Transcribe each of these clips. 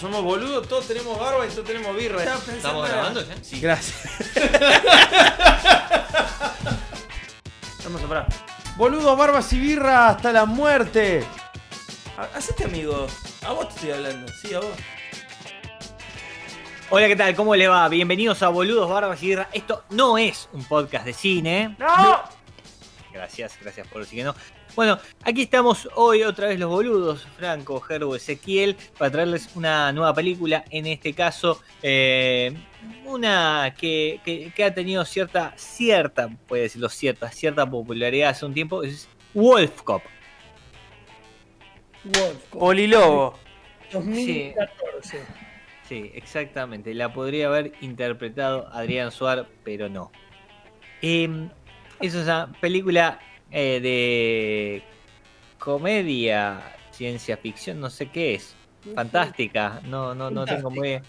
Somos boludos, todos tenemos barba y todos tenemos birra. ¿Estamos grabando ya? Sí. Gracias. Vamos a parar. Boludos, barbas y birra hasta la muerte. Ha- Hacete amigo. A vos te estoy hablando. Sí, a vos. Hola, ¿qué tal? ¿Cómo le va? Bienvenidos a Boludos Barbas y Guerra. Esto no es un podcast de cine. ¡No! Gracias, gracias por decir que no. Bueno, aquí estamos hoy otra vez los boludos, Franco, Gerbo, Ezequiel, para traerles una nueva película. En este caso, eh, una que, que- que ha tenido cierta, cierta, puede decirlo, cierta, cierta popularidad hace un tiempo. Es Wolf Cop. Wolf. Polilobo. 2014. Sí, exactamente. La podría haber interpretado Adrián Suar, pero no. Eh, es una película eh, de comedia, ciencia ficción, no sé qué es. Fantástica, no, no, no tengo muy.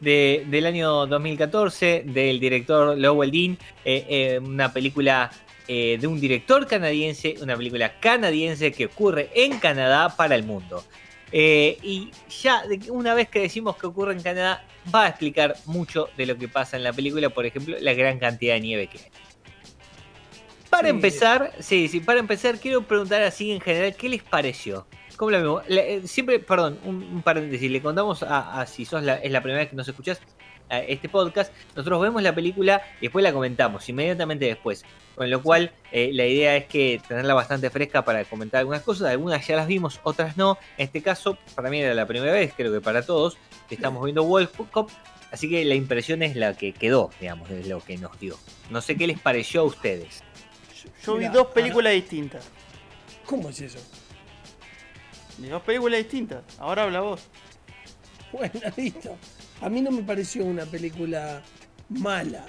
De, del año 2014, del director Lowell Dean, eh, eh, una película eh, de un director canadiense, una película canadiense que ocurre en Canadá para el mundo. Eh, y ya una vez que decimos que ocurre en Canadá, va a explicar mucho de lo que pasa en la película, por ejemplo, la gran cantidad de nieve que hay. Para empezar, sí, sí, para empezar, quiero preguntar así en general, ¿qué les pareció? ¿Cómo la? La- eh, siempre, perdón, un, un paréntesis, le contamos a, a si sos la, es la primera vez que nos escuchás a este podcast, nosotros vemos la película y después la comentamos, inmediatamente después. Con lo cual, eh, la idea es que tenerla bastante fresca para comentar algunas cosas. Algunas ya las vimos, otras no. En este caso, para mí era la primera vez, creo que para todos, que estamos viendo Wolf Cop. Así que la impresión es la que quedó, digamos, de lo que nos dio. No sé qué les pareció a ustedes. Yo vi dos películas distintas. ¿Cómo es eso? De dos películas distintas. Ahora habla vos. Bueno, listo. A mí no me pareció una película mala,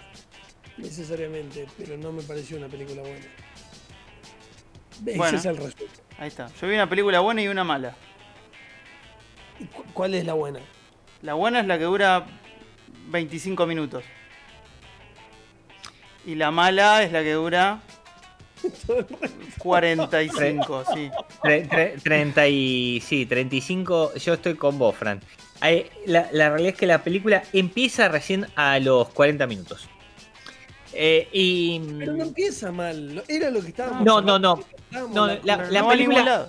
necesariamente, pero no me pareció una película buena. Ese Bueno. es el resumen. Ahí está. Yo vi una película buena y una mala. ¿Y cu- ¿Cuál es la buena? La buena es la que dura 25 minutos. Y la mala es la que dura 45, sí. Tre- tre- 30 y, sí, 35, yo estoy con vos, Fran. Ahí, La, la realidad es que la película empieza recién a los 40 minutos. Eh, y... Pero no empieza mal. Era lo que estábamos No, no, no. No, la- película-.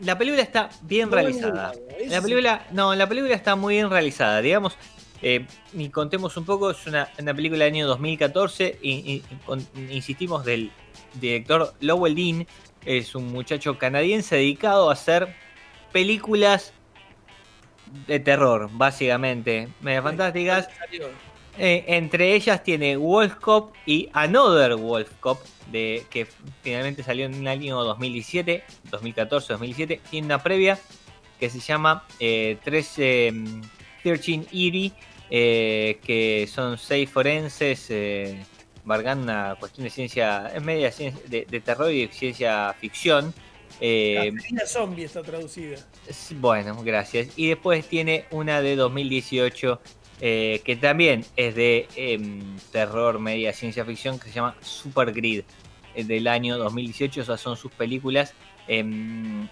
La película está bien No realizada. La película, no, la película está muy bien realizada, digamos. eh, y contemos un poco, es una, una película del año 2014. Y, y- con- insistimos del director Lowell Dean. Es un muchacho canadiense dedicado a hacer películas de terror, básicamente. Medio fantásticas. Eh, entre ellas tiene Wolf Cop y Another Wolf Cop, de, que finalmente salió en el año 2017, 2014, 2017. Tiene una previa que se llama eh, 13, mm, 13 Eerie, eh, que son seis forenses, embargando una cuestión de ciencia, es media ciencia, de, de terror y de ciencia ficción. Eh, Cacería zombie está traducida. Bueno, gracias. Y después tiene una de 2018 eh, que también es de em, terror, media ciencia ficción, que se llama Super Grid, eh, del año 2018. Esas son sus películas. Em,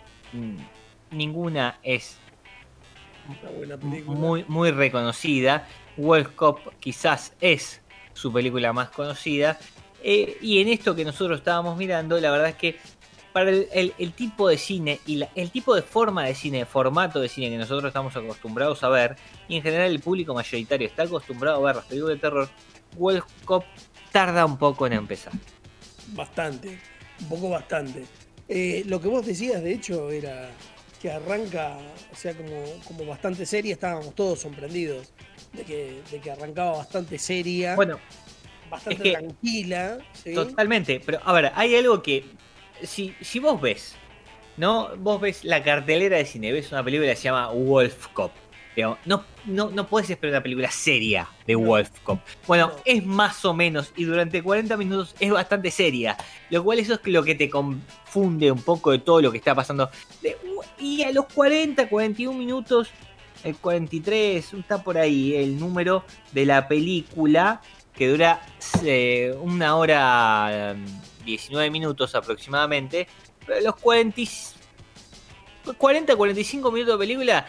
ninguna es buena muy, muy reconocida. Wolf Cop quizás es su película más conocida. Eh, y en esto que nosotros estábamos mirando, la verdad es que para el, tipo de cine y el tipo de forma de cine, formato de cine que nosotros estamos acostumbrados a ver, y en general el público mayoritario está acostumbrado a ver las películas de terror, Wolf Cop tarda un poco en empezar. Bastante. Un poco bastante. Eh, lo que vos decías, de hecho, era que arranca, o sea, como, como bastante seria. Estábamos todos sorprendidos de que, de que arrancaba bastante seria, Bueno, bastante es que- tranquila. ¿sí? Totalmente, pero a ver, hay algo que si, si vos ves, ¿no? Vos ves la cartelera de cine, ves una película que se llama Wolf Cop. Digamos, no, no, no puedes esperar una película seria de Wolf Cop. Bueno, No. es más o menos, y durante 40 minutos es bastante seria. Lo cual eso es lo que te confunde un poco de todo lo que está pasando. De- y a los 40, 41 minutos, el 43, está por ahí el número de la película que dura eh, una hora eh, 19 minutos aproximadamente. Pero los 40, y- 40, 45 minutos de película,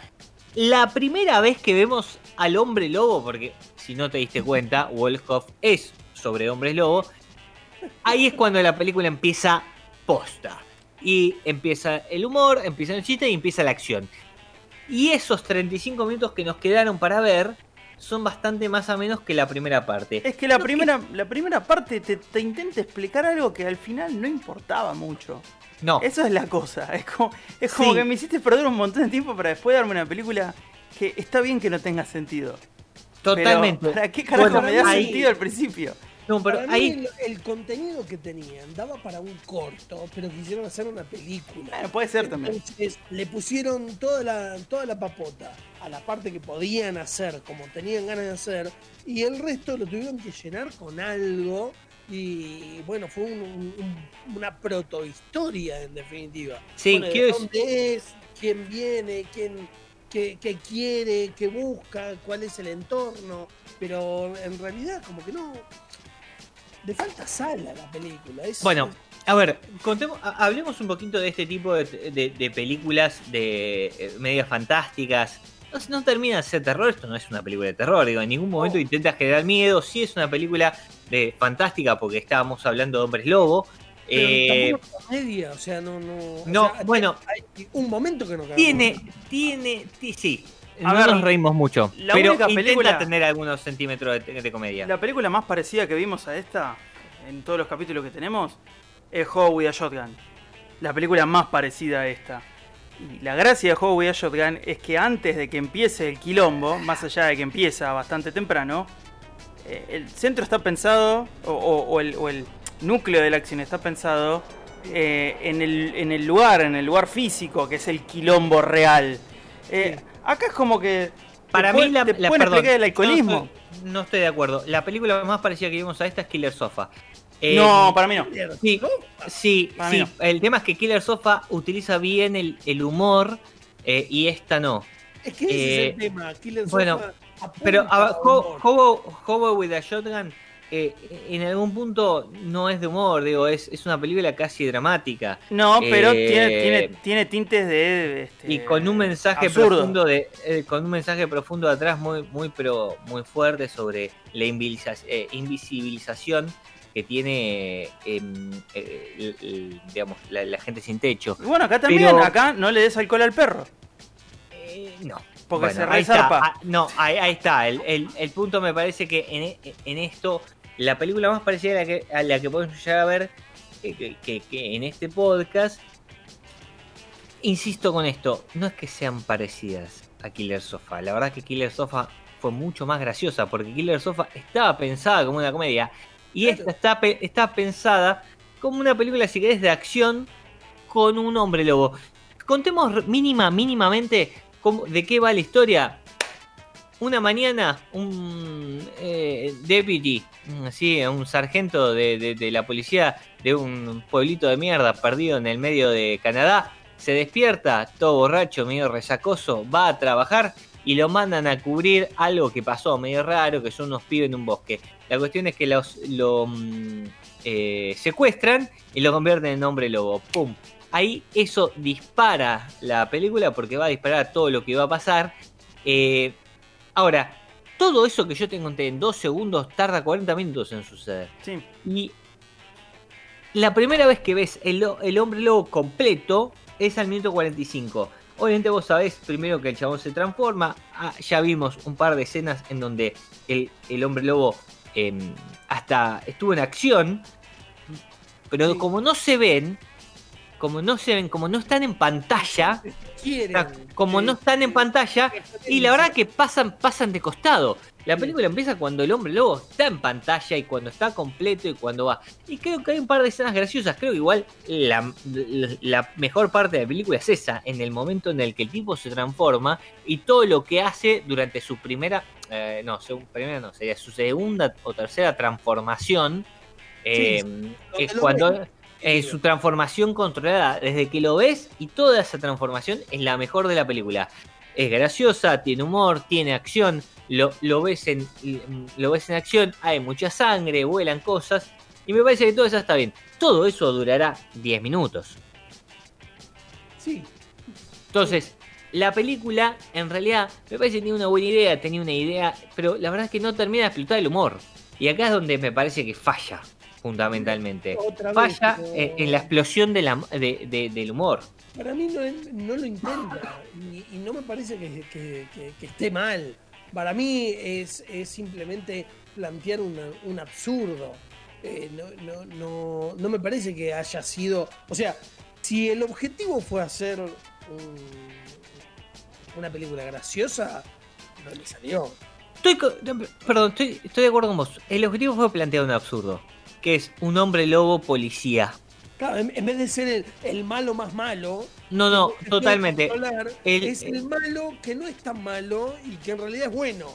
la primera vez que vemos al hombre lobo, porque si no te diste cuenta, Wolfhoff es sobre hombres lobo, ahí es cuando la película empieza posta. Y empieza el humor, empieza el chiste y empieza la acción. Y esos 35 minutos que nos quedaron para ver son bastante más o menos que la primera parte. Es que la primera, la primera parte te, te intenta explicar algo que al final no importaba mucho. No, Eso es la cosa. Es como, es como Sí. que me hiciste perder un montón de tiempo para después darme una película que está bien que no tenga sentido. totalmente. Pero, ¿Para qué carajo Bueno, me da ahí- sentido al principio? No, pero Para mí ahí el, el contenido que tenían daba para un corto, pero quisieron hacer una película. Bueno, puede ser también. Entonces le pusieron toda la, toda la papota a la parte que podían hacer, como tenían ganas de hacer, y el resto lo tuvieron que llenar con algo. Y bueno, fue un- un- un- una protohistoria en definitiva. Sí, Bueno, quiero dónde es, quién viene, quién, qué, qué quiere, qué busca, cuál es el entorno. Pero en realidad, como que no. Le falta sal a la película. es- Bueno, a ver, contemos, ha- hablemos un poquito de este tipo de, de- de películas de eh, medias fantásticas. No, no termina de ser terror, esto no es una película de terror, digo, en ningún momento No. intenta generar miedo, sí es una película de fantástica porque estábamos hablando de hombres lobo. pero eh, comedia, o sea, no. No, no, sea, bueno. Hay un momento que no tiene, tiene, ti- sí. A no ver, nos reímos mucho, la pero única película- tener algunos centímetros de, de comedia. La película más parecida que vimos a esta, en todos los capítulos que tenemos, es How with a Shotgun. La película más parecida a esta. Y la gracia de How with a Shotgun es que antes de que empiece el quilombo, más allá de que empieza bastante temprano, eh, el centro está pensado, o, o- o el, o el núcleo de la acción está pensado eh, en, el, en el lugar, en el lugar físico, que es el quilombo real. Eh, Acá es como que... Para mí, la, la- perdón, el alcoholismo. No estoy, no estoy de acuerdo. La película más parecida que vimos a esta es Killer Sofa. Eh, no, para mí no. Sí, sí, no. El tema es que Killer Sofa utiliza bien el, el humor eh, y esta no. Es que ese eh, es el tema. Killer bueno, Sofa apunta Pero a. Hobo, Hobo with a Shotgun eh, en algún punto no es de humor, digo, es, es una película casi dramática. No, pero Eh, tiene, tiene, tiene tintes de. este, Y con un mensaje absurdo. profundo de, eh, con un mensaje profundo de atrás muy, muy pero muy fuerte sobre la invisibiliza- invisibilización que tiene em, digamos la, la gente sin techo. Y Bueno, acá también, Pero- acá no le des alcohol al perro. Eh, no. Porque Bueno, se ahí está. resarpa. Ah, no, ahí, ahí está. El, el- el punto me parece que en, en esto, la película más parecida a la que, a la que podemos llegar a ver eh, que, que- que en este podcast, insisto con esto, no es que sean parecidas a Killer Sofa. La verdad que Killer Sofa fue mucho más graciosa porque Killer Sofa estaba pensada como una comedia y esta está, pe- está pensada como una película, si querés, de acción con un hombre lobo. Contemos mínima, mínimamente cómo- de qué va la historia. Una mañana, un eh, deputy, un sargento de, de- de la policía de un pueblito de mierda perdido en el medio de Canadá, se despierta, todo borracho, medio resacoso, va a trabajar y lo mandan a cubrir algo que pasó medio raro, que son unos pibes en un bosque. La cuestión es que los, lo mm, eh, secuestran y lo convierten en hombre lobo. ¡Pum! Ahí eso dispara la película porque va a disparar todo lo que va a pasar. Eh, ahora, todo eso que yo te conté en dos segundos tarda 40 minutos en suceder. Sí. Y la primera vez que ves el, el hombre lobo completo es al minuto 45. Obviamente vos sabés primero que el chabón se transforma. Ah, ya vimos un par de escenas en donde el, el hombre lobo em, hasta estuvo en acción. Pero Sí. como no se ven, como no se ven, como no están en pantalla, Quieren. o sea, como no están en pantalla, y la verdad que pasan, pasan de costado. La película empieza cuando el hombre lobo está en pantalla y cuando está completo y cuando va. Y creo que hay un par de escenas graciosas. Creo que igual la, la mejor parte de la película es esa, en el momento en el que el tipo se transforma y todo lo que hace durante su primera, eh, no, su primera no, sería su segunda o tercera transformación. eh, es cuando. Eh, su transformación controlada, desde que lo ves y toda esa transformación es la mejor de la película. Es graciosa, tiene humor, tiene acción, lo, lo, ves en, lo ves en acción, hay mucha sangre, vuelan cosas, y me parece que todo eso está bien. Todo eso durará 10 minutos. Sí, Entonces, la película, en realidad, me parece que tenía una buena idea, tenía una idea, pero la verdad es que no termina de explotar el humor. Y acá es donde me parece que falla, fundamentalmente. otra. Falla en, en la explosión de la- de- de- del humor. Para mí no, no lo intenta. Y, y no me parece que, que- que- que esté mal. Para mí es, es simplemente plantear una- un absurdo. Eh, no, no, no, no me parece que haya sido. O sea, si el objetivo fue hacer un- una película graciosa, no le salió. Estoy, perdón, estoy, estoy de acuerdo con vos. El objetivo fue plantear un absurdo, que es un hombre lobo policía. Claro, en, vez de ser el, el malo más malo, No, no, totalmente. El- es el malo que no es tan malo y que en realidad es bueno.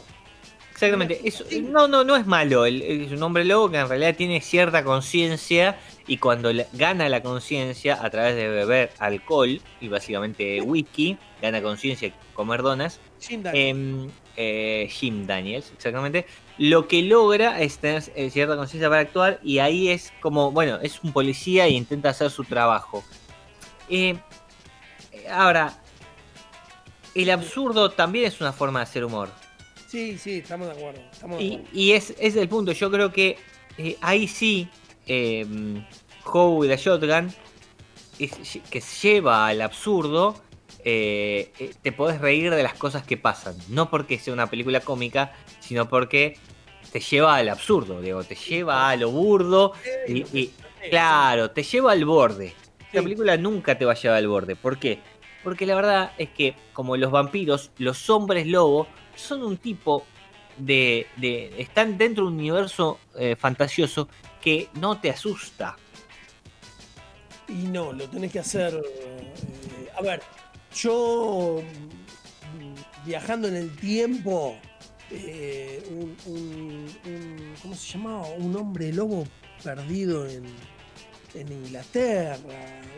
Exactamente. Es- no, no, no es malo. el- Es un hombre lobo que en realidad tiene cierta conciencia y cuando la- gana la conciencia a través de beber alcohol y básicamente whisky, gana conciencia y comer donas, Jim Daniels. em, eh, Jim Daniels, exactamente, lo que logra es tener eh, cierta conciencia para actuar y ahí es como, bueno, es un policía e intenta hacer su trabajo. Eh, ahora, el absurdo también es una forma de hacer humor. Sí, sí, estamos de acuerdo. Estamos de Y, acuerdo. y es, es el punto. Yo creo que eh, ahí sí, eh, Howe the Shotgun, es- que lleva al absurdo, eh, eh, te podés reír de las cosas que pasan. No porque sea una película cómica, sino porque te lleva al absurdo, digo, te lleva a lo burdo. Y, y- claro, te lleva al borde. La película nunca te va a llevar al borde. ¿Por qué? Porque la verdad es que, como los vampiros, los hombres lobo son un tipo de. de- están dentro de un universo eh, fantasioso que no te asusta. Y no, lo tenés que hacer. eh, a ver, yo mm, viajando en el tiempo, eh, un, un- un- ¿Cómo se llamaba? Un hombre lobo perdido en, en Inglaterra.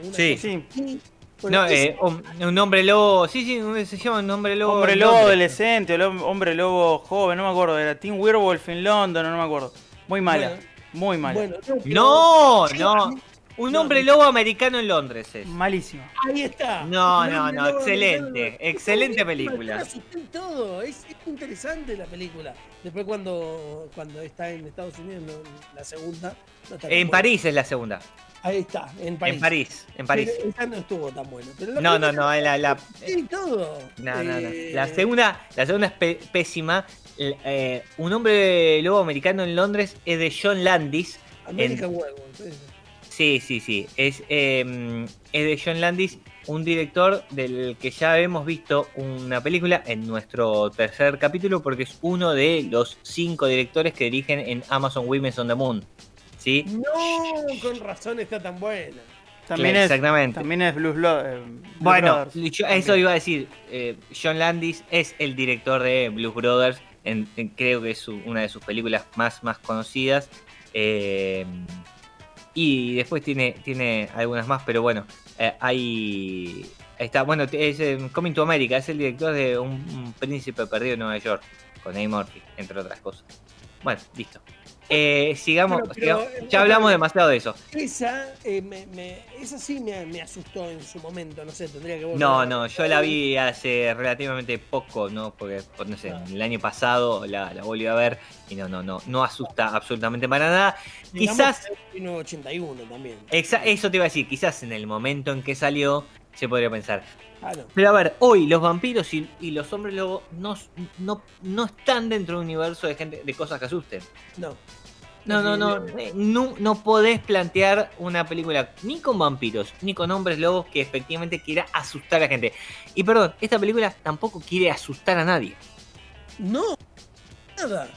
una Sí. cosa Sí. Bueno, No, eh, un, hombre lobo. Sí, sí, se llama un hombre lobo. Hombre lobo adolescente, o lo- hombre lobo joven, no me acuerdo. Era Teen Werewolf en London, no me acuerdo. Muy mala, Bueno, muy mala. bueno, no, pero- No, no. Un No, hombre lobo americano en Londres es. Malísima. Ahí está. No, no, no, excelente, americano. excelente película. en todo. Es, es interesante la película. Después cuando, cuando está en Estados Unidos, no, la segunda. no está tan En buena. París es la segunda. Ahí está, en París. En París, en París. Pero esa no estuvo tan buena. Pero la No, no, no, la, la, Sí, todo. no, no, no. Eh, La segunda, la segunda es pe- pésima. Eh, un hombre lobo americano en Londres es de John Landis. American Werewolf. esa. Sí, sí, sí. Es, eh, es de John Landis, un director del que ya hemos visto una película en nuestro tercer capítulo, porque es uno de los cinco directores que dirigen en Amazon Women's on the Moon. ¿Sí? No, con razón está tan buena. También Claro, es, exactamente. También es Blues Blo- eh, Blues Bueno, Brothers. yo- eso iba a decir. eh, John Landis es el director de Blues Brothers. en- en- creo que es su- una de sus películas más, más conocidas. eh, y después tiene, tiene algunas más, pero bueno, eh, hay. está, bueno, es eh, Coming to America, es el director de un, un príncipe perdido en Nueva York, con Eddie Murphy, entre otras cosas. Bueno, listo. Eh, sigamos, Bueno, pero, sigamos. eh, ya hablamos vez. demasiado de eso. Esa, eh, me, me- esa sí me, me asustó en su momento. No sé, tendría que volver No, no, yo la vi hace relativamente poco, ¿no? Porque, no sé, el año pasado la, la volví a ver y no, no, no, no asusta absolutamente para nada. Digamos Quizás, que es 1981 también. exa- eso te iba a decir, quizás en el momento en que salió se podría pensar. No. Pero a ver, hoy los vampiros y, y los hombres lobo no, no, no están dentro de un universo de gente de cosas que asusten. No. No, no, no, eh, no, no podés plantear una película ni con vampiros, ni con hombres lobos que efectivamente quiera asustar a la gente. Y perdón, esta película tampoco quiere asustar a nadie. No, nada.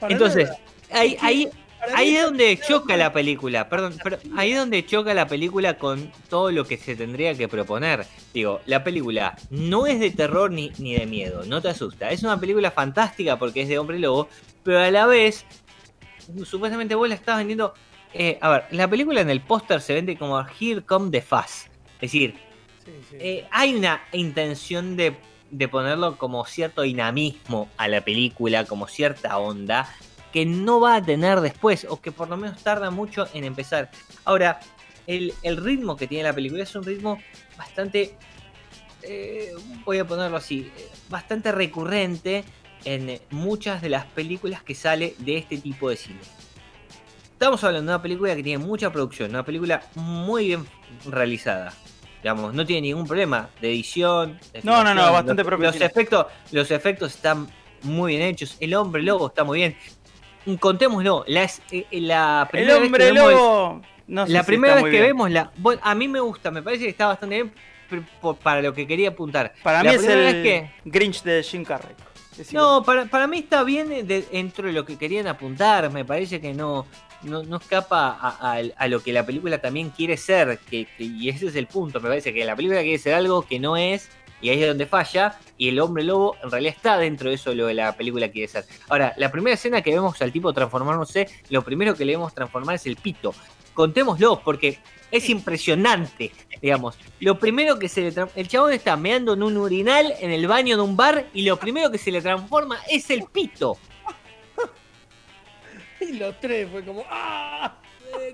Para Entonces, nada. ahí, ahí, ahí es donde choca la película, perdón, pero ahí es donde choca la película con todo lo que se tendría que proponer. Digo, la película no es de terror ni, ni de miedo, no te asusta. Es una película fantástica porque es de hombre lobo, pero a la vez, supuestamente vos la estás vendiendo... eh, a ver, la película en el póster se vende como Here Come the Fast. Es decir, Sí, sí. eh, hay una intención de, de ponerlo como cierto dinamismo a la película, como cierta onda, que no va a tener después, o que por lo menos tarda mucho en empezar. Ahora, el, el ritmo que tiene la película es un ritmo bastante, eh, voy a ponerlo así, bastante recurrente en muchas de las películas que sale de este tipo de cine. Estamos hablando de una película que tiene mucha producción, una película muy bien realizada. Digamos, no tiene ningún problema de edición. de No, no, no, bastante los. Los efectos, los efectos están muy bien hechos. El hombre lobo está muy bien. Contémoslo, la, es- eh, la El primera vez que hombre vemos el- lobo. No sé la si primera vez que bien. vemos la. bueno, a mí me gusta, me parece que está bastante bien para lo que quería apuntar. Para La mí es el que- Grinch de Jim Carrey. No, para, para mí está bien de- dentro de lo que querían apuntar. Me parece que no, no, no escapa a, a- a lo que la película también quiere ser. Que, que- y ese es el punto. Me parece que la película quiere ser algo que no es. Y ahí es donde falla. Y el hombre lobo en realidad está dentro de eso lo de la película quiere ser. Ahora, la primera escena que vemos al tipo transformándose, lo primero que le vemos transformar es el pito. Contémoslo, porque es impresionante, digamos. Lo primero que se le El chabón está meando en un urinal en el baño de un bar y lo primero que se le transforma es el pito. Y los tres fue como. ¡Ah!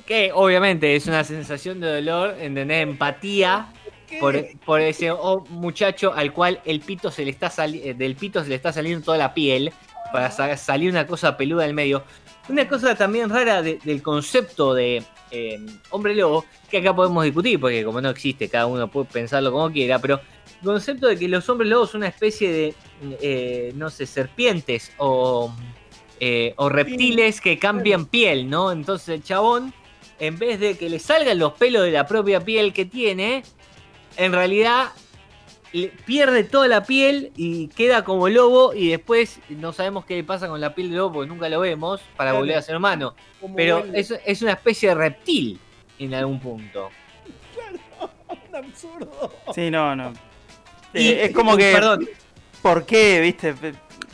Que obviamente es una sensación de dolor, ¿entendés? Empatía ¿Qué? por, por ese oh, muchacho al cual el pito se le está sali- eh, del pito se le está saliendo toda la piel para sa- salir una cosa peluda del medio. Una cosa también rara de- del concepto de eh, hombre lobo, que acá podemos discutir, porque como no existe, cada uno puede pensarlo como quiera, pero el concepto de que los hombres lobos son una especie de, eh, no sé, serpientes o, eh, o reptiles que cambian piel, ¿no? Entonces el chabón, en vez de que le salgan los pelos de la propia piel que tiene, en realidad pierde toda la piel y queda como lobo y después no sabemos qué le pasa con la piel de lobo porque nunca lo vemos para Claro. volver a ser humano. Como Pero es, es una especie de reptil en algún punto. Un absurdo. Sí, no, no. Y- Eh, es como que. Perdón, ¿Por qué, viste?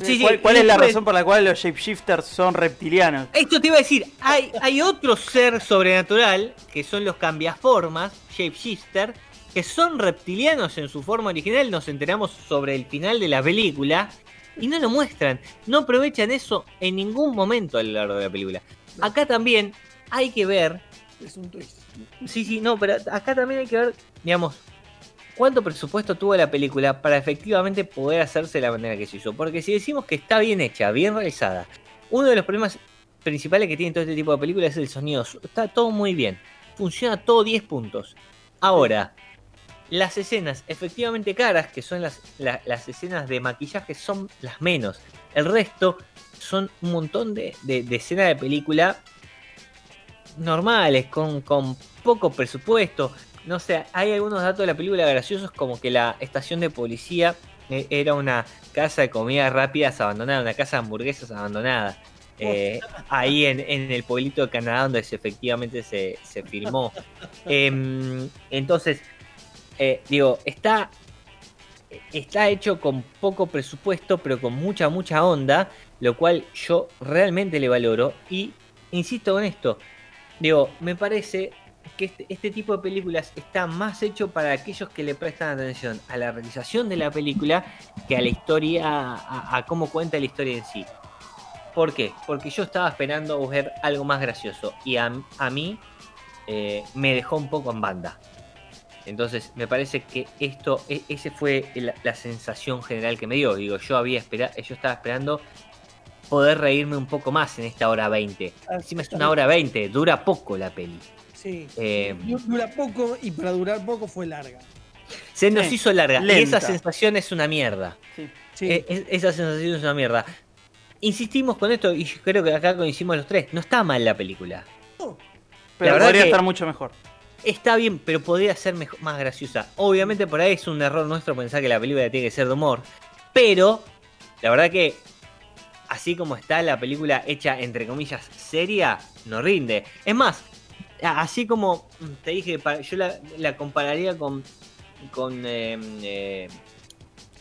Sí, ¿Cuál, es la razón por la cual los shapeshifters son reptilianos? esto te iba a decir, hay, hay otro ser sobrenatural que son los cambiaformas, shapeshifter, que son reptilianos en su forma original, nos enteramos sobre el final de la película y no lo muestran, no aprovechan eso en ningún momento a lo largo de la película. Acá también hay que ver Es un twist. Sí, sí, no, pero acá también hay que ver, digamos, cuánto presupuesto tuvo la película para efectivamente poder hacerse de la manera que se hizo. Porque si decimos que está bien hecha, bien realizada, uno de los problemas principales que tiene todo este tipo de películas es el sonido. Está todo muy bien, funciona todo 10 puntos. Ahora, las escenas efectivamente caras, que son las, la- las escenas de maquillaje, son las menos. El resto son un montón de, de, de escenas de película normales, con, con poco presupuesto. No sé, hay algunos datos de la película graciosos como que la estación de policía eh, era una casa de comidas rápidas abandonada, una casa de hamburguesas abandonada. eh, ahí en, en el pueblito de Canadá donde se- efectivamente se, se filmó. Em, entonces, eh, digo, está, está hecho con poco presupuesto, pero con mucha, mucha onda, lo cual yo realmente le valoro. Y insisto con esto, digo, me parece que este, este tipo de películas está más hecho para aquellos que le prestan atención a la realización de la película que a la historia, a, cómo cuenta la historia en sí. ¿Por qué? Porque yo estaba esperando ver algo más gracioso y a, a mí eh, me dejó un poco en banda. Entonces me parece que esto, e- ese fue la, la sensación general que me dio. Digo, yo había esperado, yo estaba esperando poder reírme un poco más en esta hora 20. Encima es una hora 20, dura poco la peli. Sí. Eh, Du- Dura poco y para durar poco fue larga. se nos Sí, hizo larga y esa sensación es una mierda. Sí. Sí. Eh, es- esa sensación es una mierda. insistimos con esto y yo creo que acá coincidimos los tres. No está mal la película. No, Pero verdad podría que- estar mucho mejor. Está bien, pero podría ser más graciosa. Obviamente por ahí es un error nuestro pensar que la película tiene que ser de humor. Pero la verdad que así como está la película hecha entre comillas seria, no rinde. Es más, así como mm, te dije, yo la, la compararía con... con eh, eh,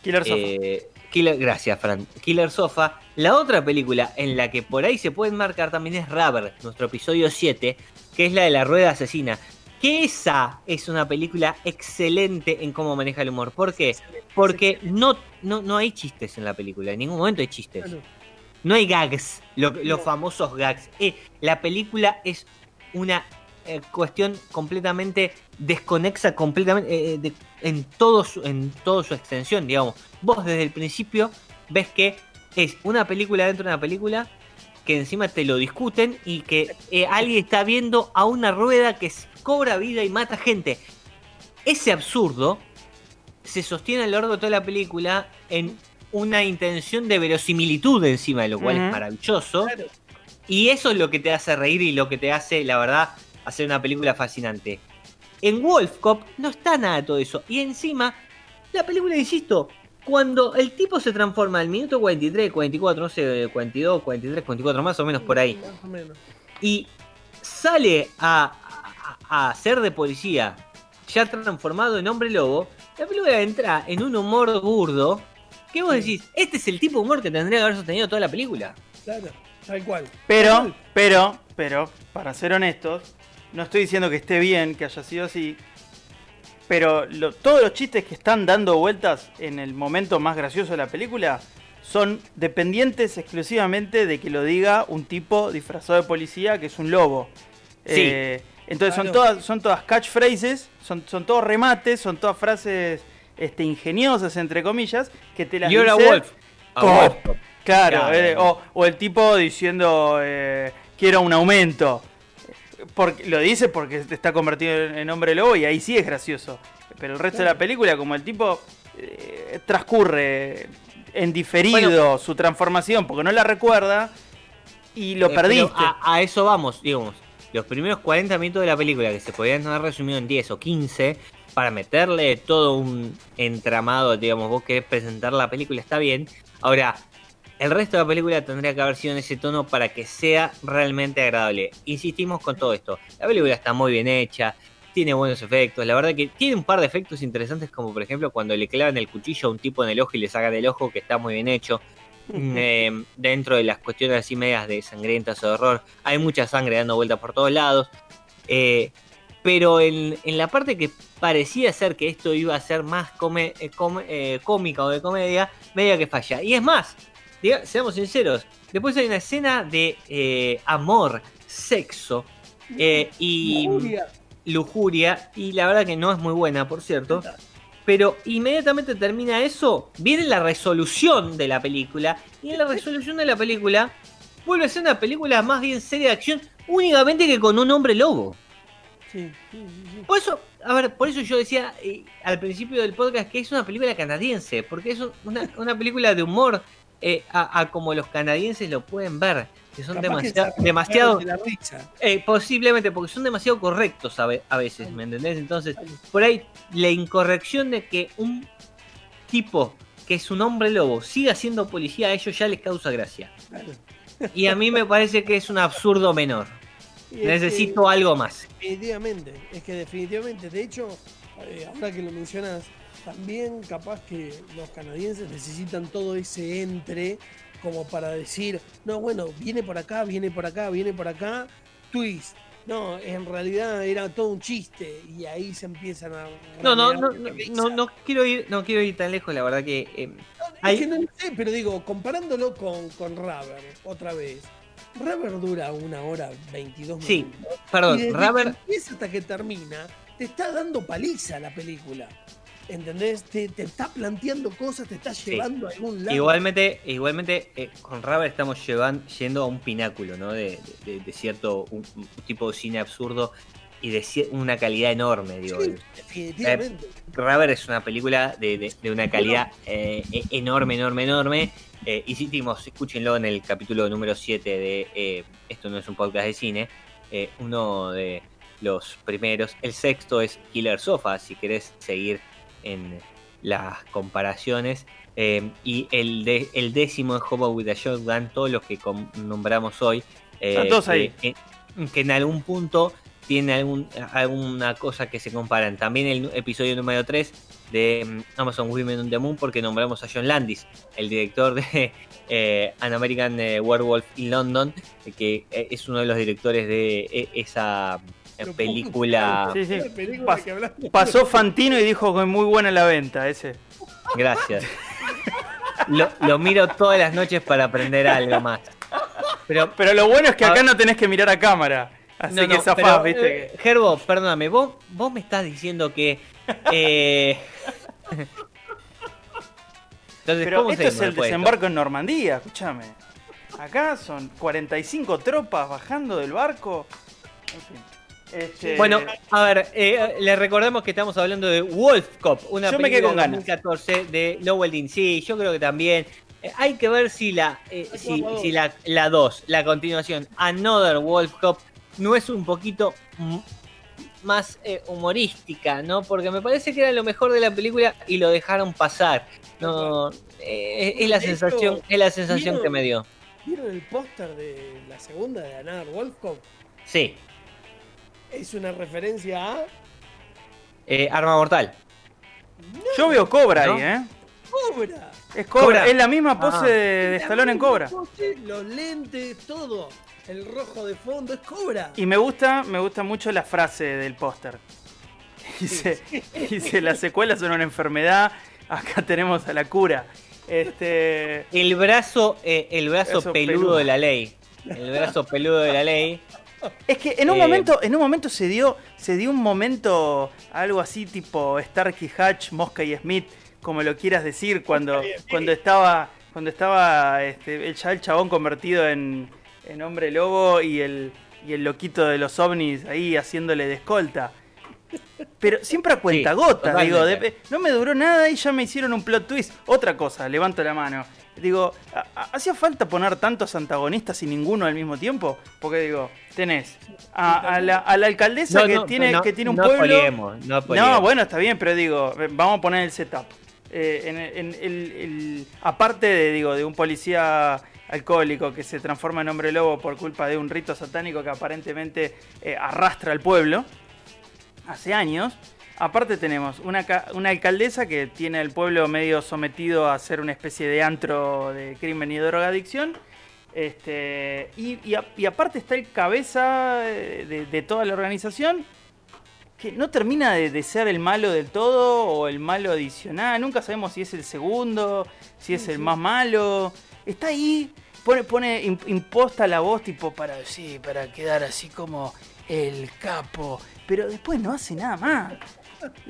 Killer Sofa. eh, Killer, gracias, Fran. Killer Sofa. La otra película en la que por ahí se pueden marcar también es Rubber, nuestro episodio 7, que es la de la rueda asesina. Que esa es una película excelente en cómo maneja el humor. ¿Por qué? Porque no, no, no hay chistes en la película, en ningún momento hay chistes. No hay gags, lo- los famosos gags. Eh, la película es una eh, cuestión completamente desconexa, completamente eh, de- en, todo su, en toda su extensión, digamos. Vos desde el principio ves que es una película dentro de una película que encima te lo discuten y que eh, alguien está viendo a una rueda que cobra vida y mata gente. Ese absurdo se sostiene a lo largo de toda la película en una intención de verosimilitud encima, de lo cual es maravilloso. Claro. Y eso es lo que te hace reír y lo que te hace, la verdad, hacer una película fascinante. En Wolf Cop no está nada de todo eso. Y encima, la película, insisto, cuando el tipo se transforma al minuto 43, 44, no sé, 42, 43, 44, más o menos por ahí, Más o menos. y sale a, a, a ser de policía, ya transformado en hombre lobo, la película entra en un humor burdo. Que vos decís, este es el tipo de humor que tendría que haber sostenido toda la película. Claro, tal cual. Pero, Tal cual. pero, pero, para ser honestos, no estoy diciendo que esté bien que haya sido así. Pero lo- todos los chistes que están dando vueltas en el momento más gracioso de la película son dependientes exclusivamente de que lo diga un tipo disfrazado de policía que es un lobo. Sí. Eh, entonces son todas, son todas catchphrases, son, son todos remates, son todas frases este, ingeniosas entre comillas que te las Y ahora dice Wolf. A Wolf Cop. Claro, Claro. eh, o, o el tipo diciendo eh, quiero un aumento. Porque, lo dice porque está convertido en, hombre lobo y ahí sí es gracioso. Pero el resto de la película, como el tipo eh, transcurre en diferido Bueno. su transformación porque no la recuerda y lo Eh, perdiste. A, a eso vamos, digamos. Los primeros 40 minutos de la película, que se podrían haber resumido en 10 o 15, para meterle todo un entramado, digamos, vos querés presentar la película, está bien. Ahora, el resto de la película tendría que haber sido en ese tono para que sea realmente agradable. Insistimos con todo esto. La película está muy bien hecha, tiene buenos efectos. La verdad que tiene un par de efectos interesantes, como por ejemplo cuando le clavan el cuchillo a un tipo en el ojo y le sacan el ojo, que está muy bien hecho. Eh, dentro de las cuestiones así medias de sangrientas o de horror, hay mucha sangre dando vueltas por todos lados. Eh, pero en, en la parte que parecía ser que esto iba a ser más come- come- eh, cómica o de comedia, media que falla. Y es más, diga- seamos sinceros, después hay una escena de eh, amor, sexo eh, y Lujuria. lujuria, y la verdad que no es muy buena, por cierto. Pero inmediatamente termina eso, viene la resolución de la película, y en la resolución de la película vuelve a ser una película más bien seria de acción, únicamente que con un hombre lobo. Sí, sí, sí, sí. Por eso, a ver, por eso yo decía eh, al principio del podcast que es una película canadiense, porque es una, una película de humor eh, a, a como los canadienses lo pueden ver, que son que demasiado, de eh, posiblemente, porque son demasiado correctos a, ve- a veces, ¿me entendés? Entonces, por ahí la incorrección de que un tipo que es un hombre lobo siga siendo policía a ellos ya les causa gracia. Y a mí me parece que es un absurdo menor. Que- Necesito algo más. Definitivamente, es que definitivamente, de hecho, eh, ahora que lo mencionas, también capaz que los canadienses necesitan todo ese entre como para decir, no, bueno, viene por acá, viene por acá, viene por acá, twist. No, en realidad era todo un chiste y ahí se empiezan a... No, no, no, no, no, no quiero ir, no quiero ir tan lejos, la verdad que eh, Es que no lo sé, pero digo, comparándolo con, con Rubber, otra vez. Rubber dura una hora 22 minutos. Sí, perdón, y desde Rubber- que empieza hasta que termina, te está dando paliza la película. ¿Entendés? Te, te está planteando cosas, te está llevando a algún lado. Igualmente, igualmente eh, con Rubber estamos llevan- yendo a un pináculo, ¿no? De, de- de cierto un, un tipo de cine absurdo y de una calidad enorme, digo. Sí, definitivamente. Rubber es una película de, de- de una calidad eh, e- enorme, enorme, enorme. eh, hicimos, escúchenlo en el capítulo número 7 de eh, Esto no es un podcast de cine, eh, uno de los primeros. El sexto es Killer Sofa, si querés seguir en las comparaciones. Eh, y el, de- el décimo es Hobo with a Shotgun, todos los que nombramos hoy. eh, todos ahí. Que, en algún punto tiene algún, alguna cosa que se comparan. También el episodio número 3 de mm, Amazon Women on the Moon, porque nombramos a John Landis, el director de eh, An American eh, Werewolf in London, que es uno de los directores de eh, esa Pero película. Sí, sí. La película Pas- que hablaste. Pasó Fantino y dijo que es muy buena la venta ese. Gracias. Lo, lo miro todas las noches para aprender algo más. Pero, Pero lo bueno es que acá no tenés que mirar a cámara. Así no, que no, zafás, pero, viste. eh, Gerbo, perdóname, vos, vos me estás diciendo que. eh, Entonces, Pero ¿cómo esto es seguimos el esto? desembarco en Normandía, escúchame. Acá son 45 tropas bajando del barco. En fin. Este, Bueno, a ver, eh, les recordamos que estamos hablando de Wolf Cop, una Yo me quedé película con de ganas. 2014 de Lowell Dean. Sí, yo creo que también. Eh, hay que ver si la eh, si, si la, la 2, la continuación, Another Wolf Cop, no es un poquito más eh, humorística, ¿no? Porque me parece que era lo mejor de la película y lo dejaron pasar. No, eh, es la sensación, es la sensación ¿vieron? que me dio. ¿Vieron el póster de la segunda de Another Wolfcop? Sí, Es una referencia a eh, Arma Mortal. yo veo Cobra ¿No? ahí, ¿eh? Cobra. Es Cobra, Cobra. es la misma pose Ah. de, de Stallone en Cobra. Los lentes, todo. El rojo de fondo es Cobra. Y me gusta, me gusta mucho la frase del póster. Dice, dice, las secuelas son una enfermedad, acá tenemos a la cura. Este, El brazo, eh, el brazo Brazo peludo, peludo. de la ley. El brazo peludo de la ley. Es que en un Eh, momento, en un momento se dio, se dio un momento algo así tipo Starkey Hatch, Mosca y Smith, como lo quieras decir, cuando, cuando estaba, cuando estaba este, el, ya el chabón convertido en, en hombre lobo y el, y el loquito de los ovnis ahí haciéndole de escolta. Pero siempre a cuenta gotas, digo, totalmente. de- no me duró nada y ya me hicieron un plot twist. Otra cosa, levanto la mano. Digo, ¿ha- ha- ¿hacía falta poner tantos antagonistas y ninguno al mismo tiempo? Porque digo, tenés a, a la, a la alcaldesa No, que, no, tiene, no, que tiene un no pueblo. poliemos, no No, poliemos. bueno, está bien, pero digo, eh, vamos a poner el setup. Eh, en, en el, el- aparte de, digo, de un policía alcohólico que se transforma en hombre lobo por culpa de un rito satánico que aparentemente eh, arrastra al pueblo hace años. Aparte tenemos una, ca- una alcaldesa que tiene al pueblo medio sometido a ser una especie de antro de crimen y drogadicción. Este, y, y a- y aparte está el cabeza eh, de, de toda la organización que no termina de, de ser el malo del todo o el malo adicional. Nunca sabemos si es el segundo, si es el más malo. Está ahí, pone, pone im- imposta la voz tipo para, sí, para quedar así como el capo. Pero después no hace nada más.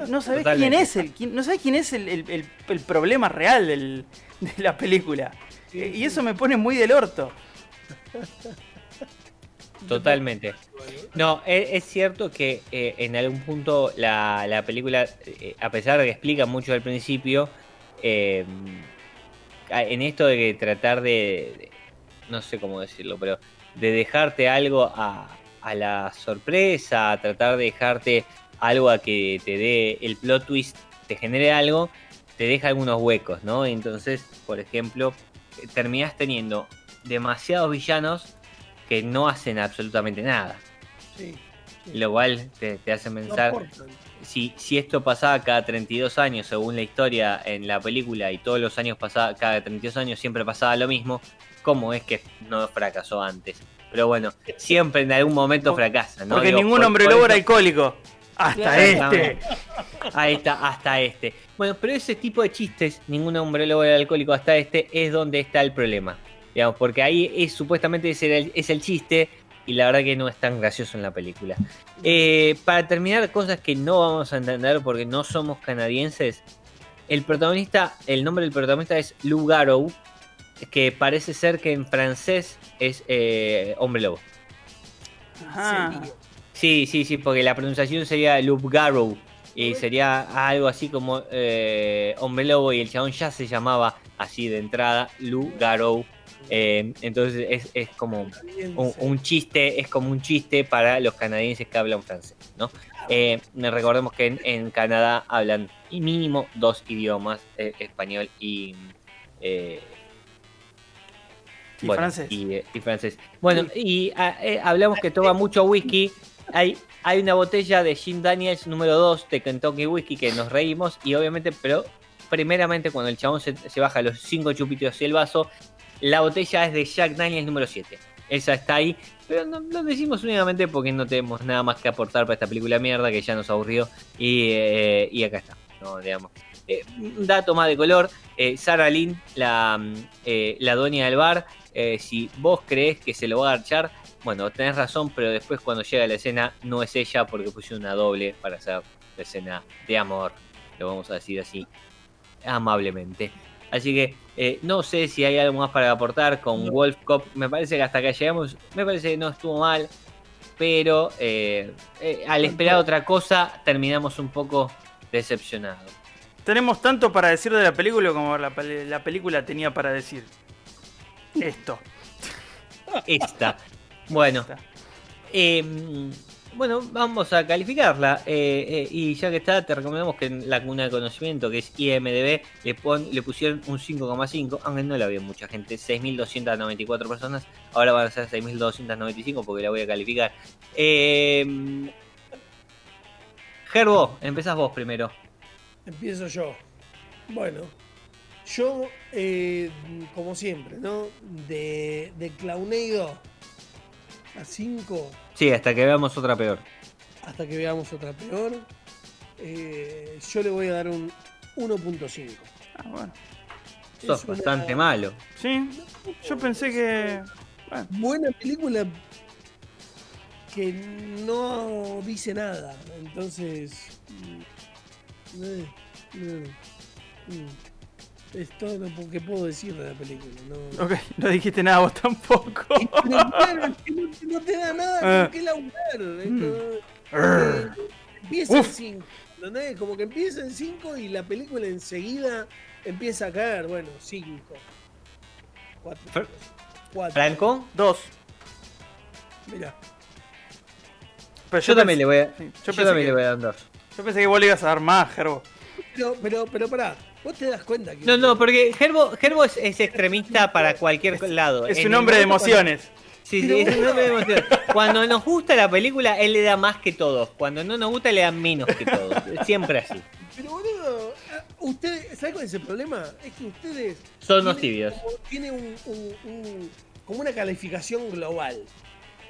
No sabes quién es el, quién- no sabes quién es el, el- el- el problema real del- de la película. Y eso me pone muy del orto. Totalmente. No, e- es, cierto que eh, en algún punto la, la película, eh, a pesar de que explica mucho al principio, eh, en esto de que tratar de, de- no sé cómo decirlo, pero de dejarte algo a, a la sorpresa, tratar de dejarte algo a que te dé el plot twist, te genere algo, te deja algunos huecos, ¿no? Entonces, por ejemplo, eh, terminás teniendo demasiados villanos que no hacen absolutamente nada. Sí. sí. Lo cual te, te hace pensar, si, si esto pasaba cada 32 años según la historia en la película y todos los años pasaba, cada 32 años siempre pasaba lo mismo, ¿cómo es que no fracasó antes? Pero bueno, siempre en algún momento fracasa, ¿no? Porque Digo, ningún por- hombre lobo era alcohólico. Hasta este. Ahí está, hasta este. Bueno, pero ese tipo de chistes, ningún hombre lobo era alcohólico hasta este, es donde está el problema. Digamos, porque ahí es supuestamente ese era el- es el chiste y la verdad que no es tan gracioso en la película. Eh, para terminar, cosas que no vamos a entender porque no somos canadienses. El protagonista, el nombre del protagonista es Lou Garrow, que parece ser que en francés es eh, hombre lobo. Ajá. ¿En serio? Sí, sí, sí, porque la pronunciación sería Loop Garrow. Y sería algo así como eh, Hombre Lobo y el chabón ya se llamaba así de entrada, Lou Garou. Eh, entonces es, es como un, un chiste, es como un chiste para los canadienses que hablan francés, ¿no? Eh, recordemos que en, en Canadá hablan mínimo dos idiomas, eh, español y, eh, Y bueno, francés. Y, eh, y francés. Bueno, y ah, eh, hablamos que toma mucho whisky. Hay, una botella de Jim Daniels número 2 de Kentucky Whisky que nos reímos y obviamente, pero primeramente cuando el chabón se, baja los cinco chupitos y el vaso, la botella es de Jack Daniels número 7. Esa está ahí, pero no lo decimos únicamente porque no tenemos nada más que aportar para esta película mierda que ya nos aburrió y, eh, y acá está, ¿no? digamos. Eh, un dato más de color, eh, Sarah Lynn, la, mm, eh, la dueña del bar, si vos crees que se lo va a garchar, bueno, tenés razón, pero después cuando llega la escena no es ella porque pusieron una doble para hacer la escena de amor, lo vamos a decir así, amablemente. Así que eh, no sé si hay algo más para aportar con Wolf Cop. Me parece que hasta acá llegamos. Me parece que no estuvo mal. Pero eh, eh, al esperar otra cosa, terminamos un poco decepcionados. Tenemos tanto para decir de la película como la película tenía para decir. Esto. Esta. Bueno. Eh, bueno, vamos a calificarla. eh, eh, y ya que está, te recomendamos que en la cuna de conocimiento, que es IMDB, le, pon- le pusieron un 5,5, aunque no la vio mucha gente. 6.294 personas. Ahora van a ser 6.295 porque la voy a calificar. Eh, Gerbo, empezás vos primero. Empiezo yo. Bueno, yo, eh, como siempre, ¿no? De, de Clowneido a 5 Sí, hasta que veamos otra peor. hasta que veamos otra peor. eh, yo le voy a dar un 1.5. Ah, bueno. Sos Es una bastante malo. Sí, yo pensé que. Bueno, Buena película que no dice nada. Entonces. eh, mm. Es todo lo que puedo decir de la película. No, ok, no dijiste nada vos tampoco. Pero claro, es que no, no te da nada Ah. con qué laburar. Mm. empieza en Uf. 5. ¿entendés? Como que empieza en 5 y la película enseguida empieza a caer. Bueno, 5. Fr- 4. Franco, Dos. Mira. Pero yo también pensé- le voy a, sí, yo yo, pensé también que, le voy a dar un dos. yo pensé que vos le ibas a dar más, Gerbo. Pero, pero, pero pará, vos te das cuenta que. No, no, porque Gerbo, Gerbo es, es extremista para cualquier lado. Es En un hombre de momento cuando- emociones. Sí, sí, es un hombre de emociones. Cuando nos gusta la película, él le da más que todos. Cuando no nos gusta, le da menos que todos. Siempre así. Pero boludo, ah, ustedes, ¿sabes cuál es el problema? Es que ustedes. Son tienen tibios. Tiene un, un- un- como una calificación global.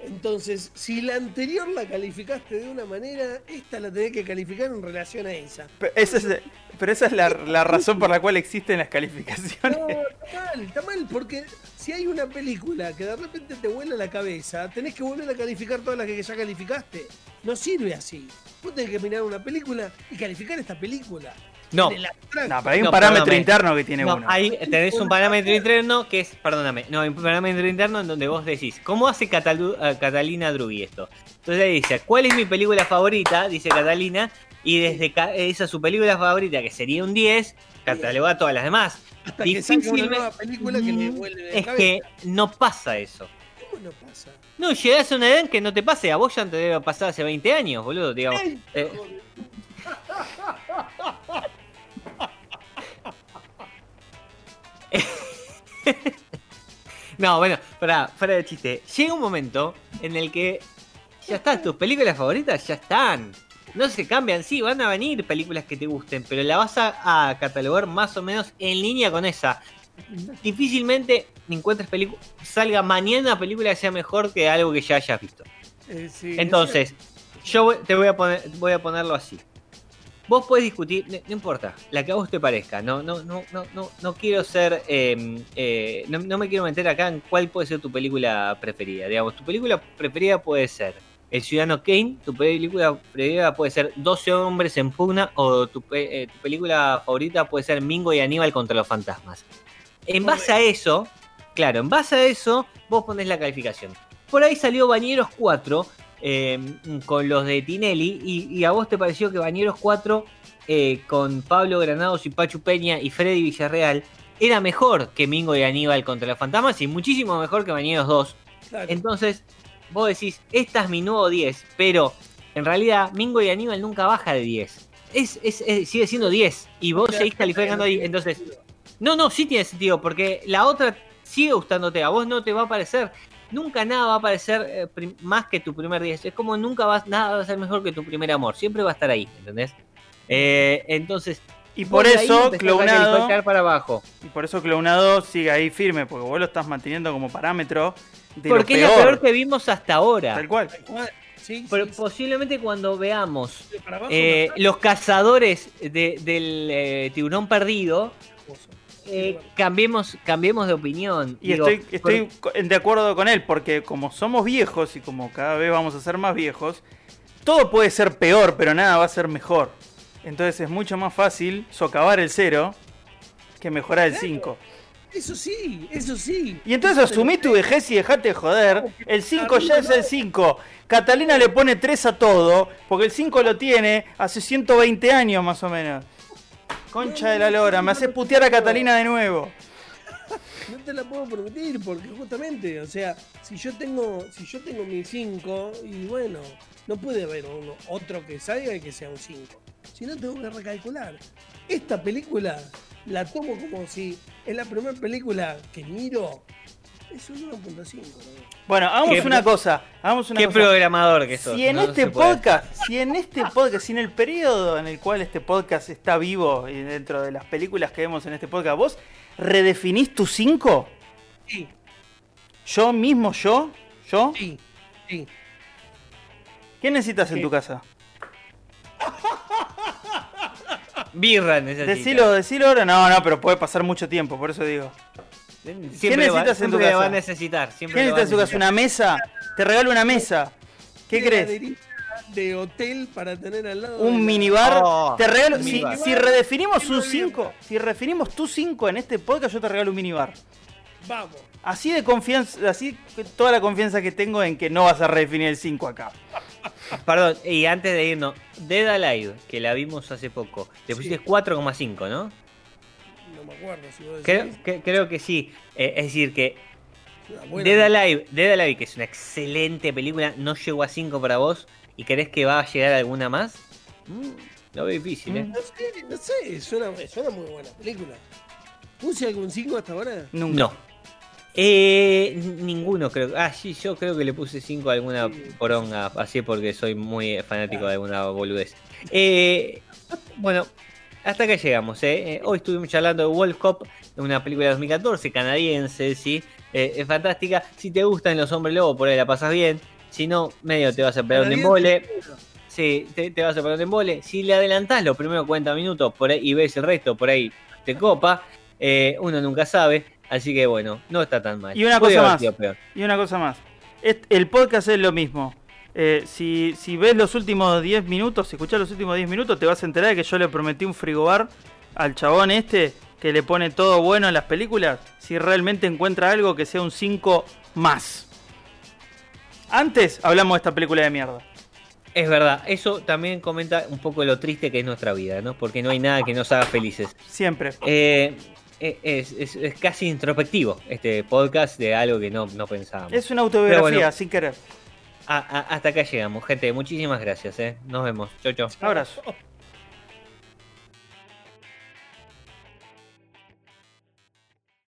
Entonces, si la anterior la calificaste de una manera, esta la tenés que calificar en relación a esa. Pero esa es, pero esa es la, la razón por la cual existen las calificaciones. No, está mal, está mal, porque si hay una película que de repente te vuela la cabeza, tenés que volver a calificar todas las que ya calificaste. No sirve así. Vos tenés que mirar una película y calificar esta película. No. Pero hay un No, parámetro perdóname. interno que tiene No, uno. ahí tenés un parámetro interno que es, perdóname, no, hay un parámetro interno en donde vos decís, ¿cómo hace Catalu- eh, Catalina Drugui esto? Entonces ahí dice, ¿cuál es mi película favorita? Dice Catalina, y desde ca- esa su película favorita, que sería un 10, cataloga todas las demás. Hasta que saque una Difícilmente- nueva película que le vuelve la Es que no pasa eso. ¿Cómo no pasa? No, llegás a una edad en que no te pase, a vos ya te debe pasar hace 20 años, boludo, digamos. Eh, No, bueno, para, fuera de chiste. Llega un momento en el que ya está, tus películas favoritas ya están. No se cambian, sí, van a venir películas que te gusten, pero la vas a, a catalogar más o menos en línea con esa. Difícilmente encuentres película, salga mañana una película que sea mejor que algo que ya hayas visto. Eh, sí, Entonces, yo voy- te voy a poner, voy a ponerlo así. Vos podés discutir, no, no importa, la que a vos te parezca. No, no, no, no, no, no quiero ser, eh, eh, no, no me quiero meter acá en cuál puede ser tu película preferida. Digamos, tu película preferida puede ser El Ciudadano Kane, tu película preferida puede ser 12 hombres en pugna o tu, eh, tu película favorita puede ser Mingo y Aníbal contra los fantasmas. En base a eso, claro, en base a eso, vos ponés la calificación. Por ahí salió Bañeros 4 eh, con los de Tinelli. Y, y a vos te pareció que Bañeros 4 eh, con Pablo Granados y Pachu Peña y Freddy Villarreal era mejor que Mingo y Aníbal contra los fantasmas y muchísimo mejor que Bañeros 2. Claro. Entonces, vos decís, esta es mi nuevo 10, pero en realidad Mingo y Aníbal nunca baja de 10. Es, es- es- sigue siendo 10 y vos seguís calificando ahí. Entonces, no, no, sí tiene sentido, porque la otra sigue gustándote, a vos no te va a parecer. Nunca nada va a parecer eh, más que tu primer 10. Es como nunca vas, nada va a ser mejor que tu primer amor. Siempre va a estar ahí, ¿entendés? Eh, entonces, Y por eso, para abajo. y por eso Clownado sigue ahí firme, porque vos lo estás manteniendo como parámetro de Porque lo es peor. lo peor que vimos hasta ahora. Tal cual. Sí, Pero sí, sí. posiblemente cuando veamos eh, los cazadores de- del eh, tiburón perdido. Eh, cambiemos, cambiemos de opinión. Y Digo, estoy, estoy de acuerdo con él, porque como somos viejos y como cada vez vamos a ser más viejos, todo puede ser peor, pero nada va a ser mejor. Entonces es mucho más fácil socavar el 0 que mejorar el 5. Eso sí, eso sí. Y entonces asumí tu vejez y dejate de joder. El 5 ya es el 5. Catalina le pone 3 a todo, porque el 5 lo tiene hace 120 años más o menos. Concha de la lora, me hace putear a Catalina de nuevo. No te la puedo permitir porque justamente, o sea, si yo tengo, si yo tengo mi 5 y bueno, no puede haber otro que salga y que sea un 5. Si no tengo que recalcular. Esta película la tomo como si es la primera película que miro. Es un 1.5. ¿no? Bueno, hagamos ¿Qué una cosa. Hagamos una Qué cosa. programador que sos. Si en no este podcast, si en este podcast, si en el periodo en el cual este podcast está vivo y dentro de las películas que vemos en este podcast, vos redefinís tu 5, Sí, yo mismo, yo, yo, sí, sí. ¿qué necesitas en tu casa? Birra necesita. Decilo, decilo ahora, no, no, pero puede pasar mucho tiempo, por eso digo. Siempre va- necesitas en tu la va a casa? necesitar. ¿Qué Siempre la va a necesitas en tu casa? ¿Una mesa? Te regalo una mesa. ¿Qué Una crees? De hotel para tener al lado. de Un minibar. Oh, te regalo. Si, minibar. si redefinimos un 5, si redefinimos tu 5 en este podcast, yo te regalo un minibar. Vamos. Así de confianza, así toda la confianza que tengo en que no vas a redefinir el 5 acá. Perdón, y antes de irnos, Dead Alive, que la vimos hace poco, le pusiste Sí. 4,5, ¿no? Me acuerdo si vos Creo que, creo que sí. Eh, es decir, que Dead Alive, Dead Alive, que es una excelente película, no llegó a 5 para vos. ¿Y crees que va a llegar alguna más? Mm, lo veo difícil, ¿eh? No sé, no sé, suena, suena muy buena película. ¿Puse algún 5 hasta ahora? Nunca. No. Eh, ninguno creo. Ah, sí, yo creo que le puse 5 a alguna Sí. poronga, así porque soy muy fanático de alguna boludez. Eh, bueno, hasta acá llegamos. ¿eh? Eh, Hoy estuvimos charlando de Wolf Cop, una película de 2014, canadiense, sí. Eh, es fantástica. Si te gustan los hombres lobos, por ahí la pasas bien. Si no, medio te vas a pegar un embole. Sí, te, te vas a pegar un embole. Si le adelantás los primeros 40 minutos por ahí y ves el resto, por ahí te copa. Eh, uno nunca sabe. Así que bueno, no está tan mal. Y una cosa más. peor. Y una cosa más. El podcast es lo mismo. Eh, si, si ves los últimos 10 minutos, si escuchás los últimos 10 minutos, te vas a enterar de que yo le prometí un frigobar al chabón este que le pone todo bueno en las películas. Si realmente encuentra algo que sea un 5 más. Antes hablamos de esta película de mierda. Es verdad, eso también comenta un poco lo triste que es nuestra vida, ¿no? Porque no hay nada que nos haga felices. Siempre. Eh, eh, es, es- es casi introspectivo este podcast de algo que no, no pensábamos. Es una autobiografía, bueno. sin querer. A- a- hasta acá llegamos, gente. Muchísimas gracias, ¿eh? Nos vemos. Chau, chau. Abrazo.